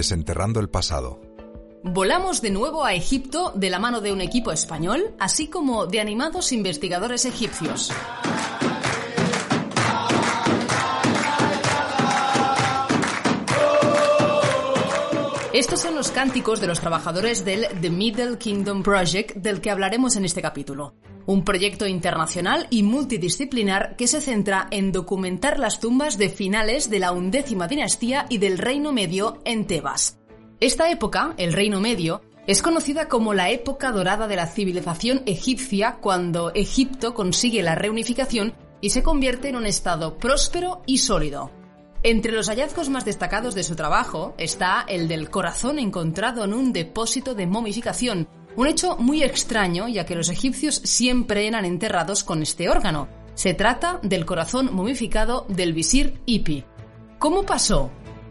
Desenterrando el pasado. Volamos de nuevo a Egipto de la mano de un equipo español, así como de animados investigadores egipcios. Estos son los cánticos de los trabajadores del The Middle Kingdom Project del que hablaremos en este capítulo. Un proyecto internacional y multidisciplinar que se centra en documentar las tumbas de finales de la undécima dinastía y del Reino Medio en Tebas. Esta época, el Reino Medio, es conocida como la época dorada de la civilización egipcia cuando Egipto consigue la reunificación y se convierte en un estado próspero y sólido. Entre los hallazgos más destacados de su trabajo está el del corazón encontrado en un depósito de momificación, un hecho muy extraño ya que los egipcios siempre eran enterrados con este órgano. Se trata del corazón momificado del visir Ipi. ¿Cómo pasó?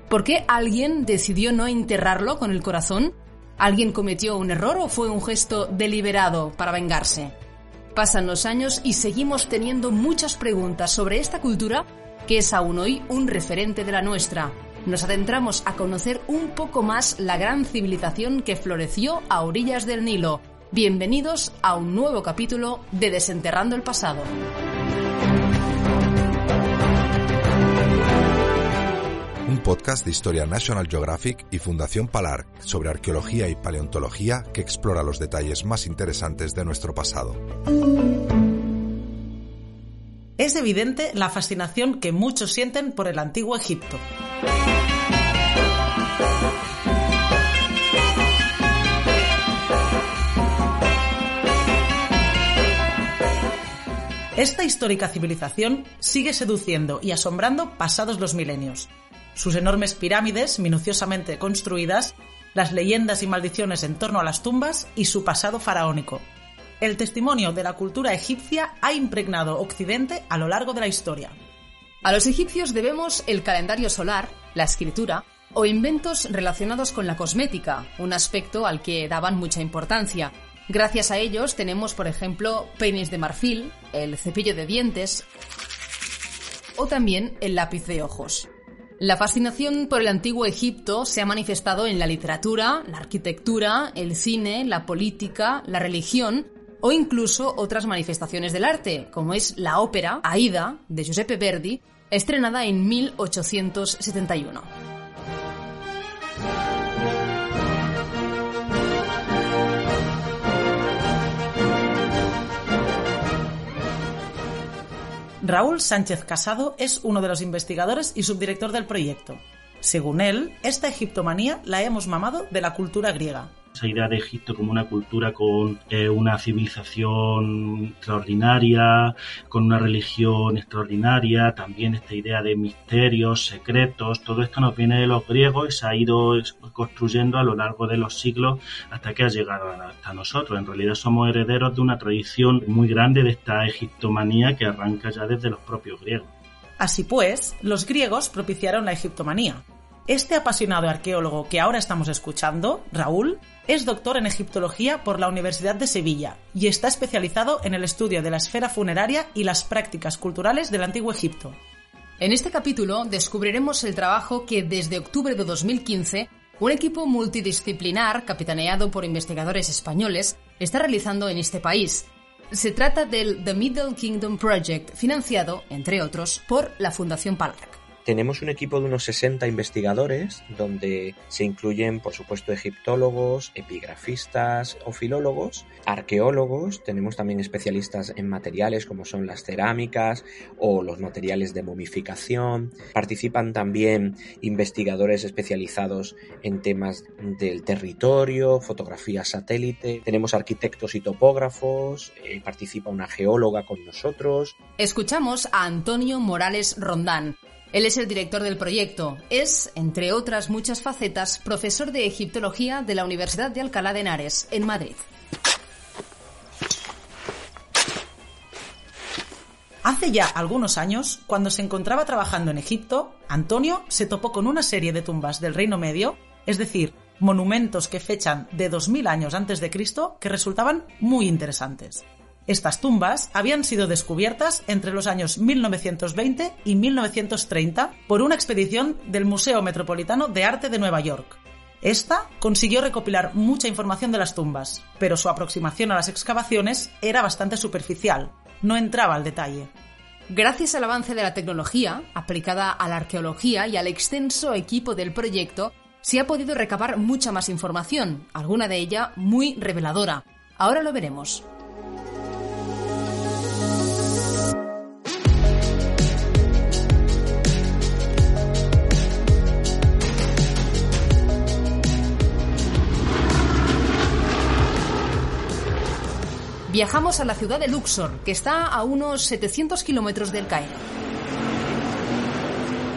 ¿Por qué alguien decidió no enterrarlo con el corazón? ¿Alguien cometió un error o fue un gesto deliberado para vengarse? Pasan los años y seguimos teniendo muchas preguntas sobre esta cultura que es aún hoy un referente de la nuestra. Nos adentramos a conocer un poco más la gran civilización que floreció a orillas del Nilo. Bienvenidos a un nuevo capítulo de Desenterrando el Pasado. Un podcast de historia National Geographic y Fundación Palar sobre arqueología y paleontología que explora los detalles más interesantes de nuestro pasado es evidente la fascinación que muchos sienten por el antiguo Egipto. Esta histórica civilización sigue seduciendo y asombrando pasados los milenios. Sus enormes pirámides, minuciosamente construidas, las leyendas y maldiciones en torno a las tumbas y su pasado faraónico, el testimonio de la cultura egipcia ha impregnado Occidente a lo largo de la historia. A los egipcios debemos el calendario solar, la escritura o inventos relacionados con la cosmética, un aspecto al que daban mucha importancia. Gracias a ellos tenemos, por ejemplo, peines de marfil, el cepillo de dientes o también el lápiz de ojos. La fascinación por el antiguo Egipto se ha manifestado en la literatura, la arquitectura, el cine, la política, la religión o incluso otras manifestaciones del arte, como es la ópera Aida de Giuseppe Verdi, estrenada en 1871. Raúl Sánchez Casado es uno de los investigadores y subdirector del proyecto. Según él, esta egiptomanía la hemos mamado de la cultura griega idea de Egipto como una cultura con eh, una civilización extraordinaria, con una religión extraordinaria, también esta idea de misterios, secretos, todo esto nos viene de los griegos y se ha ido construyendo a lo largo de los siglos hasta que ha llegado hasta nosotros. En realidad somos herederos de una tradición muy grande de esta egiptomanía que arranca ya desde los propios griegos. Así pues, los griegos propiciaron la egiptomanía. Este apasionado arqueólogo que ahora estamos escuchando, Raúl, es doctor en egiptología por la Universidad de Sevilla y está especializado en el estudio de la esfera funeraria y las prácticas culturales del antiguo Egipto. En este capítulo descubriremos el trabajo que desde octubre de 2015 un equipo multidisciplinar capitaneado por investigadores españoles está realizando en este país. Se trata del The Middle Kingdom Project, financiado, entre otros, por la Fundación Palar. Tenemos un equipo de unos 60 investigadores donde se incluyen, por supuesto, egiptólogos, epigrafistas o filólogos, arqueólogos, tenemos también especialistas en materiales como son las cerámicas o los materiales de momificación, participan también investigadores especializados en temas del territorio, fotografía satélite, tenemos arquitectos y topógrafos, eh, participa una geóloga con nosotros. Escuchamos a Antonio Morales Rondán él es el director del proyecto. Es, entre otras muchas facetas, profesor de egiptología de la Universidad de Alcalá de Henares, en Madrid. Hace ya algunos años, cuando se encontraba trabajando en Egipto, Antonio se topó con una serie de tumbas del Reino Medio, es decir, monumentos que fechan de 2000 años antes de Cristo, que resultaban muy interesantes. Estas tumbas habían sido descubiertas entre los años 1920 y 1930 por una expedición del Museo Metropolitano de Arte de Nueva York. Esta consiguió recopilar mucha información de las tumbas, pero su aproximación a las excavaciones era bastante superficial, no entraba al detalle. Gracias al avance de la tecnología aplicada a la arqueología y al extenso equipo del proyecto, se ha podido recabar mucha más información, alguna de ella muy reveladora. Ahora lo veremos. Viajamos a la ciudad de Luxor, que está a unos 700 kilómetros del Cairo.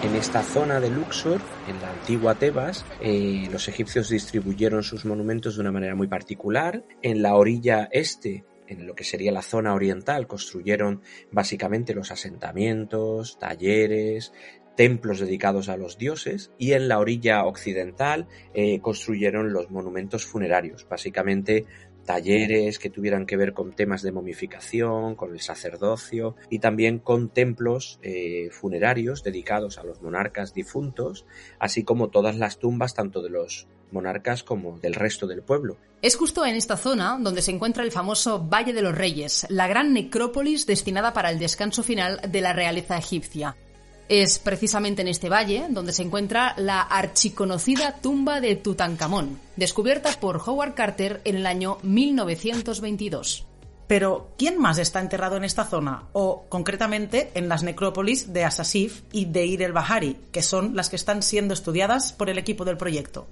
En esta zona de Luxor, en la antigua Tebas, eh, los egipcios distribuyeron sus monumentos de una manera muy particular. En la orilla este, en lo que sería la zona oriental, construyeron básicamente los asentamientos, talleres, templos dedicados a los dioses y en la orilla occidental eh, construyeron los monumentos funerarios, básicamente talleres que tuvieran que ver con temas de momificación, con el sacerdocio y también con templos eh, funerarios dedicados a los monarcas difuntos, así como todas las tumbas tanto de los monarcas como del resto del pueblo. Es justo en esta zona donde se encuentra el famoso Valle de los Reyes, la gran necrópolis destinada para el descanso final de la realeza egipcia. Es precisamente en este valle donde se encuentra la archiconocida tumba de Tutankamón, descubierta por Howard Carter en el año 1922. Pero, ¿quién más está enterrado en esta zona? O, concretamente, en las necrópolis de Asasif y de Ir el Bahari, que son las que están siendo estudiadas por el equipo del proyecto.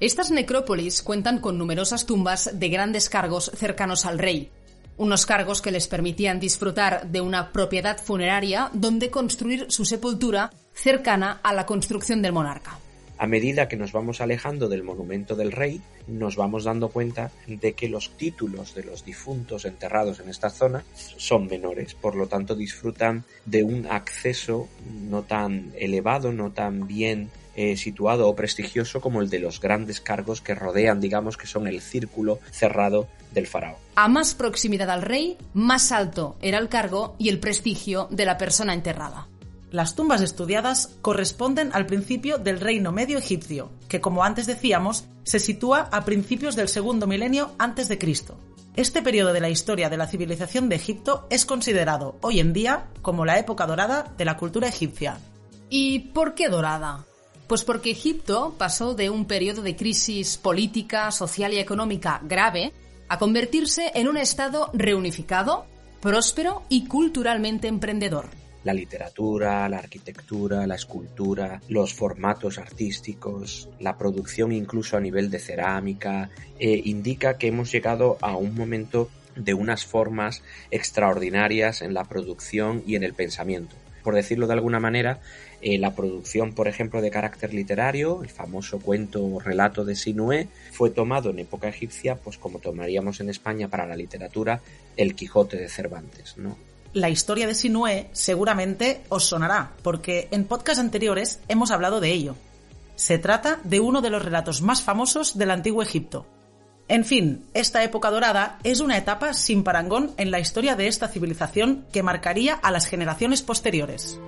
Estas necrópolis cuentan con numerosas tumbas de grandes cargos cercanos al rey, unos cargos que les permitían disfrutar de una propiedad funeraria donde construir su sepultura cercana a la construcción del monarca. A medida que nos vamos alejando del monumento del rey, nos vamos dando cuenta de que los títulos de los difuntos enterrados en esta zona son menores, por lo tanto disfrutan de un acceso no tan elevado, no tan bien eh, situado o prestigioso como el de los grandes cargos que rodean, digamos que son el círculo cerrado del faraón. A más proximidad al rey, más alto era el cargo y el prestigio de la persona enterrada. Las tumbas estudiadas corresponden al principio del reino medio egipcio, que como antes decíamos, se sitúa a principios del segundo milenio antes de Cristo. Este periodo de la historia de la civilización de Egipto es considerado hoy en día como la época dorada de la cultura egipcia. ¿Y por qué dorada? Pues porque Egipto pasó de un periodo de crisis política, social y económica grave a convertirse en un Estado reunificado, próspero y culturalmente emprendedor. La literatura, la arquitectura, la escultura, los formatos artísticos, la producción incluso a nivel de cerámica, eh, indica que hemos llegado a un momento de unas formas extraordinarias en la producción y en el pensamiento. Por decirlo de alguna manera, eh, la producción, por ejemplo, de carácter literario, el famoso cuento o relato de Sinué, fue tomado en época egipcia, pues como tomaríamos en España para la literatura, el Quijote de Cervantes, ¿no? La historia de Sinué seguramente os sonará, porque en podcasts anteriores hemos hablado de ello. Se trata de uno de los relatos más famosos del antiguo Egipto. En fin, esta época dorada es una etapa sin parangón en la historia de esta civilización que marcaría a las generaciones posteriores.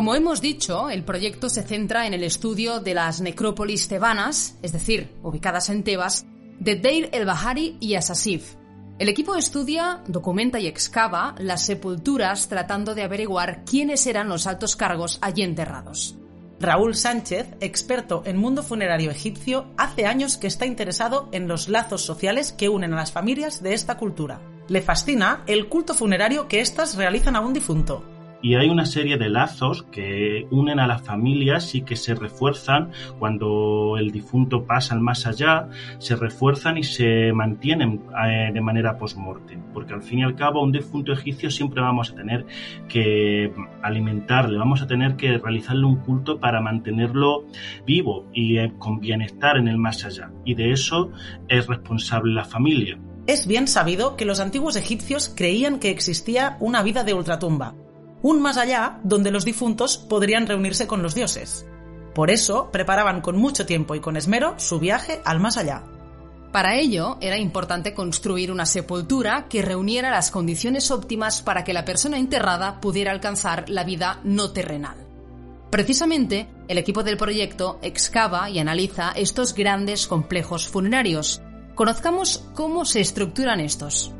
Como hemos dicho, el proyecto se centra en el estudio de las necrópolis tebanas, es decir, ubicadas en Tebas, de Deir el-Bahari y Asasif. El equipo estudia, documenta y excava las sepulturas tratando de averiguar quiénes eran los altos cargos allí enterrados. Raúl Sánchez, experto en mundo funerario egipcio, hace años que está interesado en los lazos sociales que unen a las familias de esta cultura. Le fascina el culto funerario que éstas realizan a un difunto, y hay una serie de lazos que unen a las familias y que se refuerzan cuando el difunto pasa al más allá, se refuerzan y se mantienen eh, de manera post-mortem, porque al fin y al cabo un difunto egipcio siempre vamos a tener que alimentarle, vamos a tener que realizarle un culto para mantenerlo vivo y eh, con bienestar en el más allá, y de eso es responsable la familia. Es bien sabido que los antiguos egipcios creían que existía una vida de ultratumba, un más allá donde los difuntos podrían reunirse con los dioses. Por eso preparaban con mucho tiempo y con esmero su viaje al más allá. Para ello, era importante construir una sepultura que reuniera las condiciones óptimas para que la persona enterrada pudiera alcanzar la vida no terrenal. Precisamente, el equipo del proyecto excava y analiza estos grandes complejos funerarios. Conozcamos cómo se estructuran estos.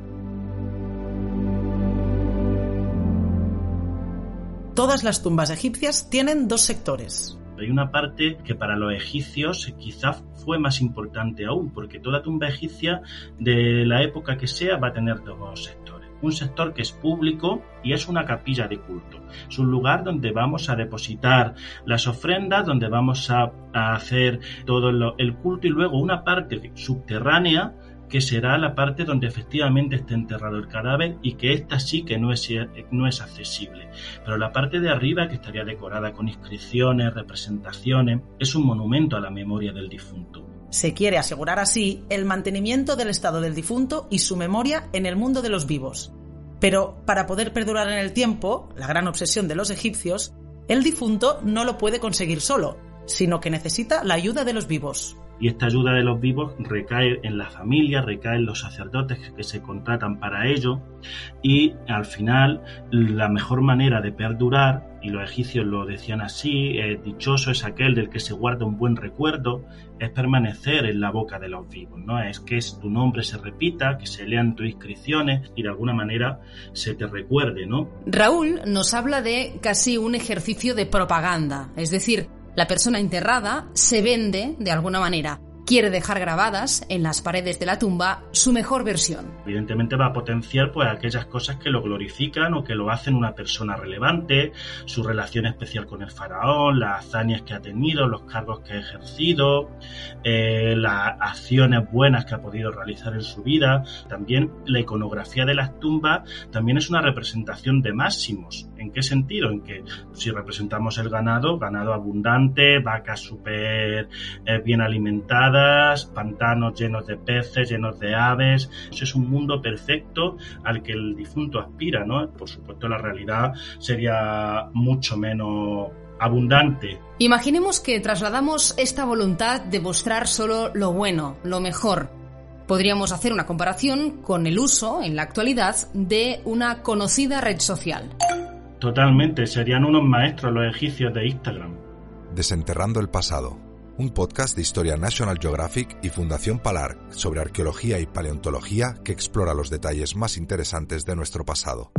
Todas las tumbas egipcias tienen dos sectores. Hay una parte que para los egipcios quizás fue más importante aún, porque toda tumba egipcia de la época que sea va a tener dos sectores. Un sector que es público y es una capilla de culto. Es un lugar donde vamos a depositar las ofrendas, donde vamos a, hacer todo el culto y luego una parte subterránea que será la parte donde efectivamente esté enterrado el cadáver y que esta sí que no es, no es accesible. Pero la parte de arriba, que estaría decorada con inscripciones, representaciones, es un monumento a la memoria del difunto. Se quiere asegurar así el mantenimiento del estado del difunto y su memoria en el mundo de los vivos. Pero para poder perdurar en el tiempo, la gran obsesión de los egipcios, el difunto no lo puede conseguir solo, sino que necesita la ayuda de los vivos. Y esta ayuda de los vivos recae en la familia, recae en los sacerdotes que se contratan para ello. Y al final, la mejor manera de perdurar, y los egipcios lo decían así, dichoso es aquel del que se guarda un buen recuerdo, es permanecer en la boca de los vivos, ¿no? Es que tu nombre se repita, que se lean tus inscripciones y de alguna manera se te recuerde, ¿no? Raúl nos habla de casi un ejercicio de propaganda, es decir, la persona enterrada se vende de alguna manera. Quiere dejar grabadas en las paredes de la tumba su mejor versión. Evidentemente va a potenciar pues aquellas cosas que lo glorifican o que lo hacen una persona relevante, su relación especial con el faraón, las hazañas que ha tenido, los cargos que ha ejercido, eh, las acciones buenas que ha podido realizar en su vida. También la iconografía de las tumbas también es una representación de máximos. ¿En qué sentido? En que si representamos el ganado, ganado abundante, vacas súper eh, bien alimentadas, pantanos llenos de peces, llenos de aves. Eso es un mundo perfecto al que el difunto aspira, ¿no? Por supuesto, la realidad sería mucho menos abundante. Imaginemos que trasladamos esta voluntad de mostrar solo lo bueno, lo mejor. Podríamos hacer una comparación con el uso, en la actualidad, de una conocida red social. Totalmente, serían unos maestros los egipcios de Instagram. Desenterrando el pasado, un podcast de historia National Geographic y Fundación Palar sobre arqueología y paleontología que explora los detalles más interesantes de nuestro pasado.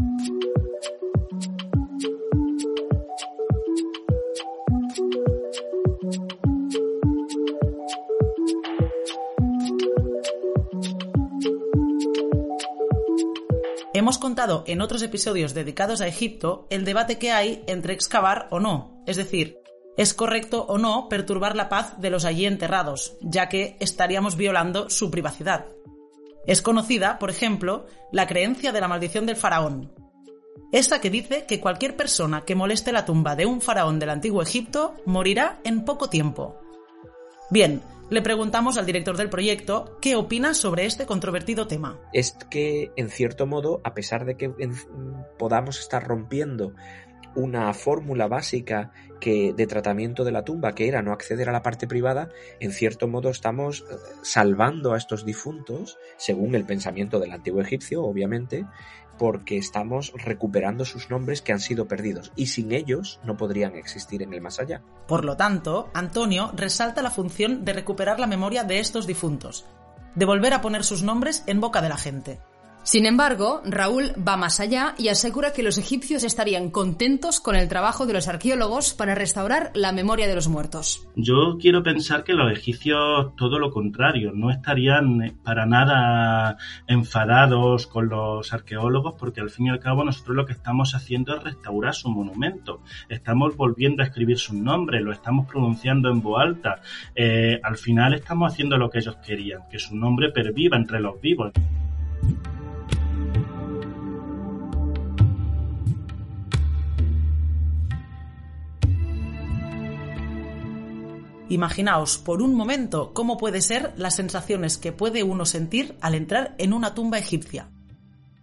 En otros episodios dedicados a Egipto el debate que hay entre excavar o no, es decir, ¿es correcto o no perturbar la paz de los allí enterrados, ya que estaríamos violando su privacidad? Es conocida, por ejemplo, la creencia de la maldición del faraón. Esta que dice que cualquier persona que moleste la tumba de un faraón del antiguo Egipto morirá en poco tiempo. Bien, le preguntamos al director del proyecto qué opina sobre este controvertido tema. Es que, en cierto modo, a pesar de que podamos estar rompiendo una fórmula básica que de tratamiento de la tumba que era no acceder a la parte privada, en cierto modo estamos eh, salvando a estos difuntos, según el pensamiento del antiguo egipcio, obviamente, porque estamos recuperando sus nombres que han sido perdidos y sin ellos no podrían existir en el más allá. Por lo tanto, Antonio resalta la función de recuperar la memoria de estos difuntos, de volver a poner sus nombres en boca de la gente. Sin embargo, Raúl va más allá y asegura que los egipcios estarían contentos con el trabajo de los arqueólogos para restaurar la memoria de los muertos. Yo quiero pensar que los egipcios todo lo contrario, no estarían para nada enfadados con los arqueólogos porque al fin y al cabo nosotros lo que estamos haciendo es restaurar su monumento. Estamos volviendo a escribir su nombre, lo estamos pronunciando en voz alta. Eh, al final estamos haciendo lo que ellos querían, que su nombre perviva entre los vivos. Imaginaos por un momento cómo puede ser las sensaciones que puede uno sentir al entrar en una tumba egipcia.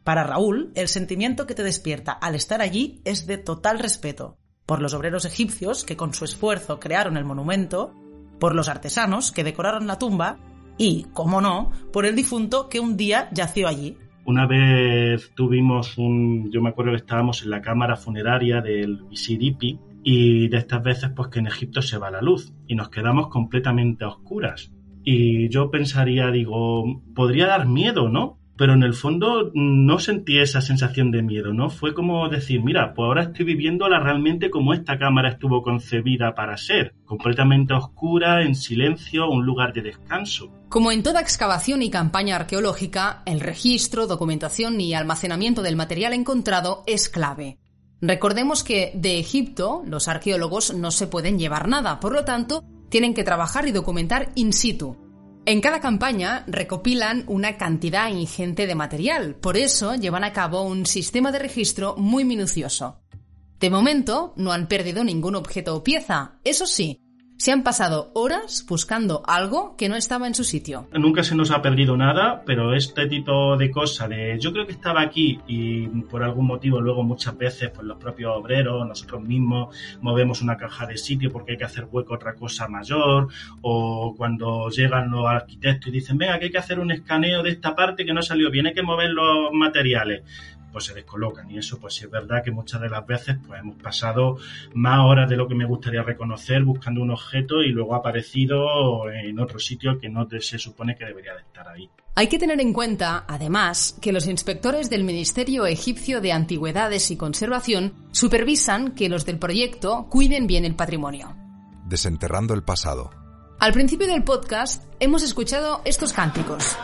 Para Raúl, el sentimiento que te despierta al estar allí es de total respeto, por los obreros egipcios que con su esfuerzo crearon el monumento, por los artesanos que decoraron la tumba y, como no, por el difunto que un día yació allí. Una vez tuvimos un, yo me acuerdo que estábamos en la cámara funeraria del visir Ipi y de estas veces pues que en Egipto se va la luz y nos quedamos completamente a oscuras. Y yo pensaría, digo, podría dar miedo, ¿no? pero en el fondo no sentí esa sensación de miedo, ¿no? Fue como decir, mira, pues ahora estoy viviéndola realmente como esta cámara estuvo concebida para ser, completamente oscura, en silencio, un lugar de descanso. Como en toda excavación y campaña arqueológica, el registro, documentación y almacenamiento del material encontrado es clave. Recordemos que de Egipto los arqueólogos no se pueden llevar nada, por lo tanto, tienen que trabajar y documentar in situ, en cada campaña recopilan una cantidad ingente de material, por eso llevan a cabo un sistema de registro muy minucioso. De momento, no han perdido ningún objeto o pieza. Eso sí, se han pasado horas buscando algo que no estaba en su sitio. Nunca se nos ha perdido nada, pero este tipo de cosa de yo creo que estaba aquí y por algún motivo luego muchas veces pues los propios obreros, nosotros mismos movemos una caja de sitio porque hay que hacer hueco a otra cosa mayor o cuando llegan los arquitectos y dicen venga que hay que hacer un escaneo de esta parte que no salió bien, hay que mover los materiales pues se descolocan. Y eso, pues sí es verdad que muchas de las veces pues hemos pasado más horas de lo que me gustaría reconocer buscando un objeto y luego ha aparecido en otro sitio que no se supone que debería de estar ahí. Hay que tener en cuenta, además, que los inspectores del Ministerio Egipcio de Antigüedades y Conservación supervisan que los del proyecto cuiden bien el patrimonio. Desenterrando el pasado. Al principio del podcast hemos escuchado estos cánticos.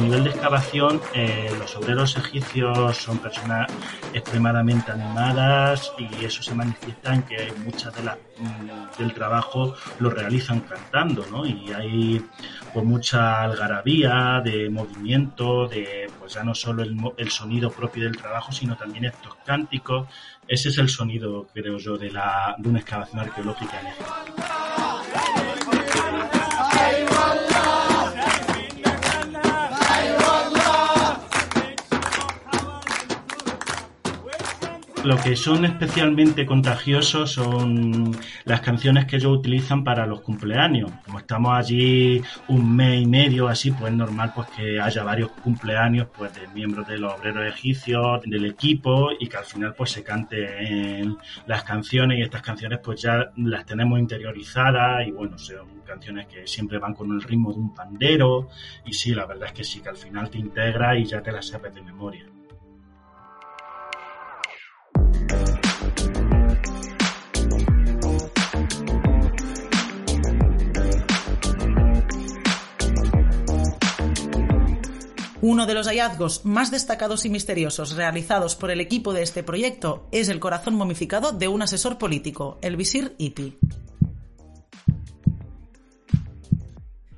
Nivel de excavación, eh, los obreros egipcios son personas extremadamente animadas y eso se manifiesta en que muchas de las mm, del trabajo lo realizan cantando, ¿no? Y hay pues mucha algarabía de movimiento, de pues ya no solo el, el sonido propio del trabajo, sino también estos cánticos. Ese es el sonido, creo yo, de, la, de una excavación arqueológica en Egipto. Lo que son especialmente contagiosos son las canciones que ellos utilizan para los cumpleaños. Como estamos allí un mes y medio así, pues es normal pues que haya varios cumpleaños pues de miembros de los obreros egipcios, del equipo y que al final pues se canten las canciones y estas canciones pues ya las tenemos interiorizadas y bueno, son canciones que siempre van con el ritmo de un pandero y sí, la verdad es que sí, que al final te integra y ya te las sabes de memoria. Uno de los hallazgos más destacados y misteriosos realizados por el equipo de este proyecto es el corazón momificado de un asesor político, el visir Ipi.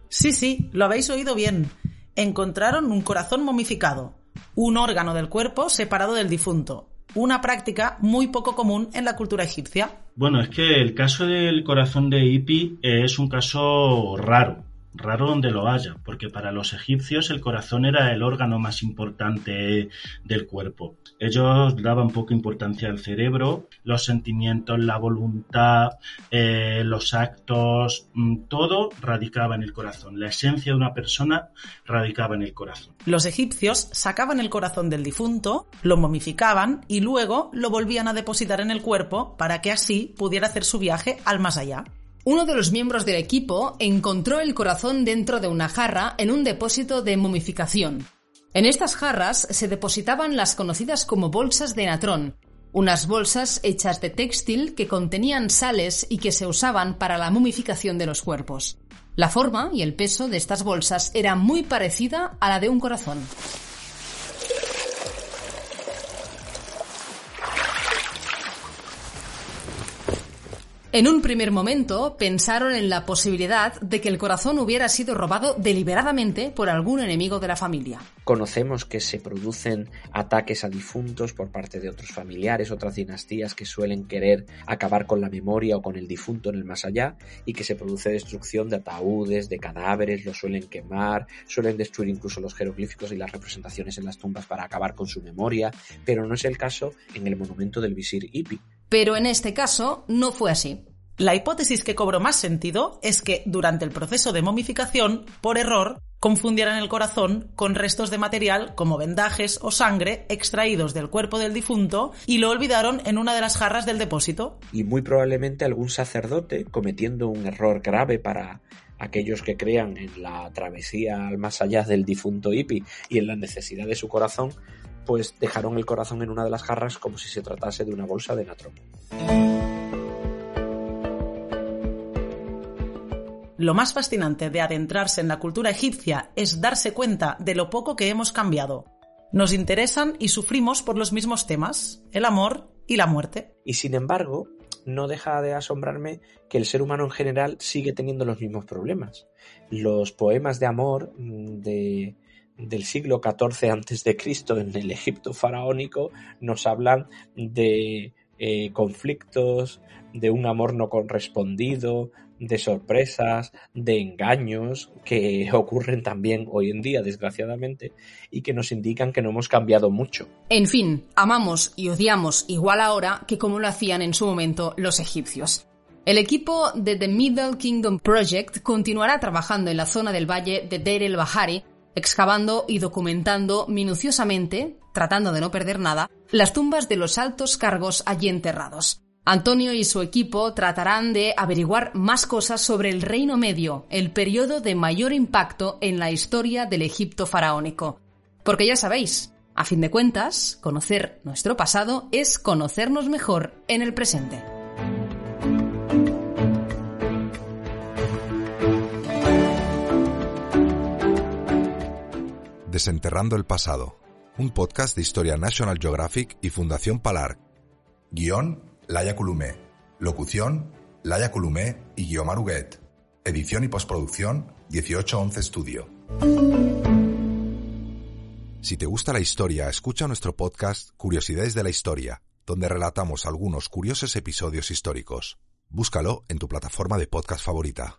Sí, sí, lo habéis oído bien. Encontraron un corazón momificado, un órgano del cuerpo separado del difunto, una práctica muy poco común en la cultura egipcia. Bueno, es que el caso del corazón de Ipi es un caso raro raro donde lo haya, porque para los egipcios el corazón era el órgano más importante del cuerpo. Ellos daban poca importancia al cerebro, los sentimientos, la voluntad, eh, los actos, mm, todo radicaba en el corazón. La esencia de una persona radicaba en el corazón. Los egipcios sacaban el corazón del difunto, lo momificaban y luego lo volvían a depositar en el cuerpo para que así pudiera hacer su viaje al más allá. Uno de los miembros del equipo encontró el corazón dentro de una jarra en un depósito de momificación. En estas jarras se depositaban las conocidas como bolsas de natrón, unas bolsas hechas de textil que contenían sales y que se usaban para la momificación de los cuerpos. La forma y el peso de estas bolsas era muy parecida a la de un corazón. En un primer momento pensaron en la posibilidad de que el corazón hubiera sido robado deliberadamente por algún enemigo de la familia. Conocemos que se producen ataques a difuntos por parte de otros familiares, otras dinastías que suelen querer acabar con la memoria o con el difunto en el más allá y que se produce destrucción de ataúdes, de cadáveres, los suelen quemar, suelen destruir incluso los jeroglíficos y las representaciones en las tumbas para acabar con su memoria, pero no es el caso en el monumento del visir Ipi, Pero en este caso no fue así. La hipótesis que cobró más sentido es que durante el proceso de momificación, por error, confundieran el corazón con restos de material como vendajes o sangre extraídos del cuerpo del difunto y lo olvidaron en una de las jarras del depósito. Y muy probablemente algún sacerdote, cometiendo un error grave para aquellos que crean en la travesía al más allá del difunto hippie y en la necesidad de su corazón, pues dejaron el corazón en una de las jarras como si se tratase de una bolsa de natrón. Lo más fascinante de adentrarse en la cultura egipcia es darse cuenta de lo poco que hemos cambiado. Nos interesan y sufrimos por los mismos temas, el amor y la muerte. Y sin embargo, no deja de asombrarme que el ser humano en general sigue teniendo los mismos problemas. Los poemas de amor mm, de, del siglo XIV antes de Cristo en el Egipto faraónico nos hablan de eh, conflictos, de un amor no correspondido, de sorpresas, de engaños que ocurren también hoy en día, desgraciadamente, y que nos indican que no hemos cambiado mucho. En fin, amamos y odiamos igual ahora que como lo hacían en su momento los egipcios. El equipo de The Middle Kingdom Project continuará trabajando en la zona del valle de Deir el Bahari, excavando y documentando minuciosamente, tratando de no perder nada, las tumbas de los altos cargos allí enterrados. Antonio y su equipo tratarán de averiguar más cosas sobre el Reino Medio, el periodo de mayor impacto en la historia del Egipto faraónico. Porque ya sabéis, a fin de cuentas, conocer nuestro pasado es conocernos mejor en el presente. Desenterrando el pasado, un podcast de historia National Geographic y Fundación Palar. Guión Laia Columé. Locución, Laia Columé y Guiomar Huguet. Edición y postproducción, 1811 Studio. Si te gusta la historia, escucha nuestro podcast Curiosidades de la Historia, donde relatamos algunos curiosos episodios históricos. Búscalo en tu plataforma de podcast favorita.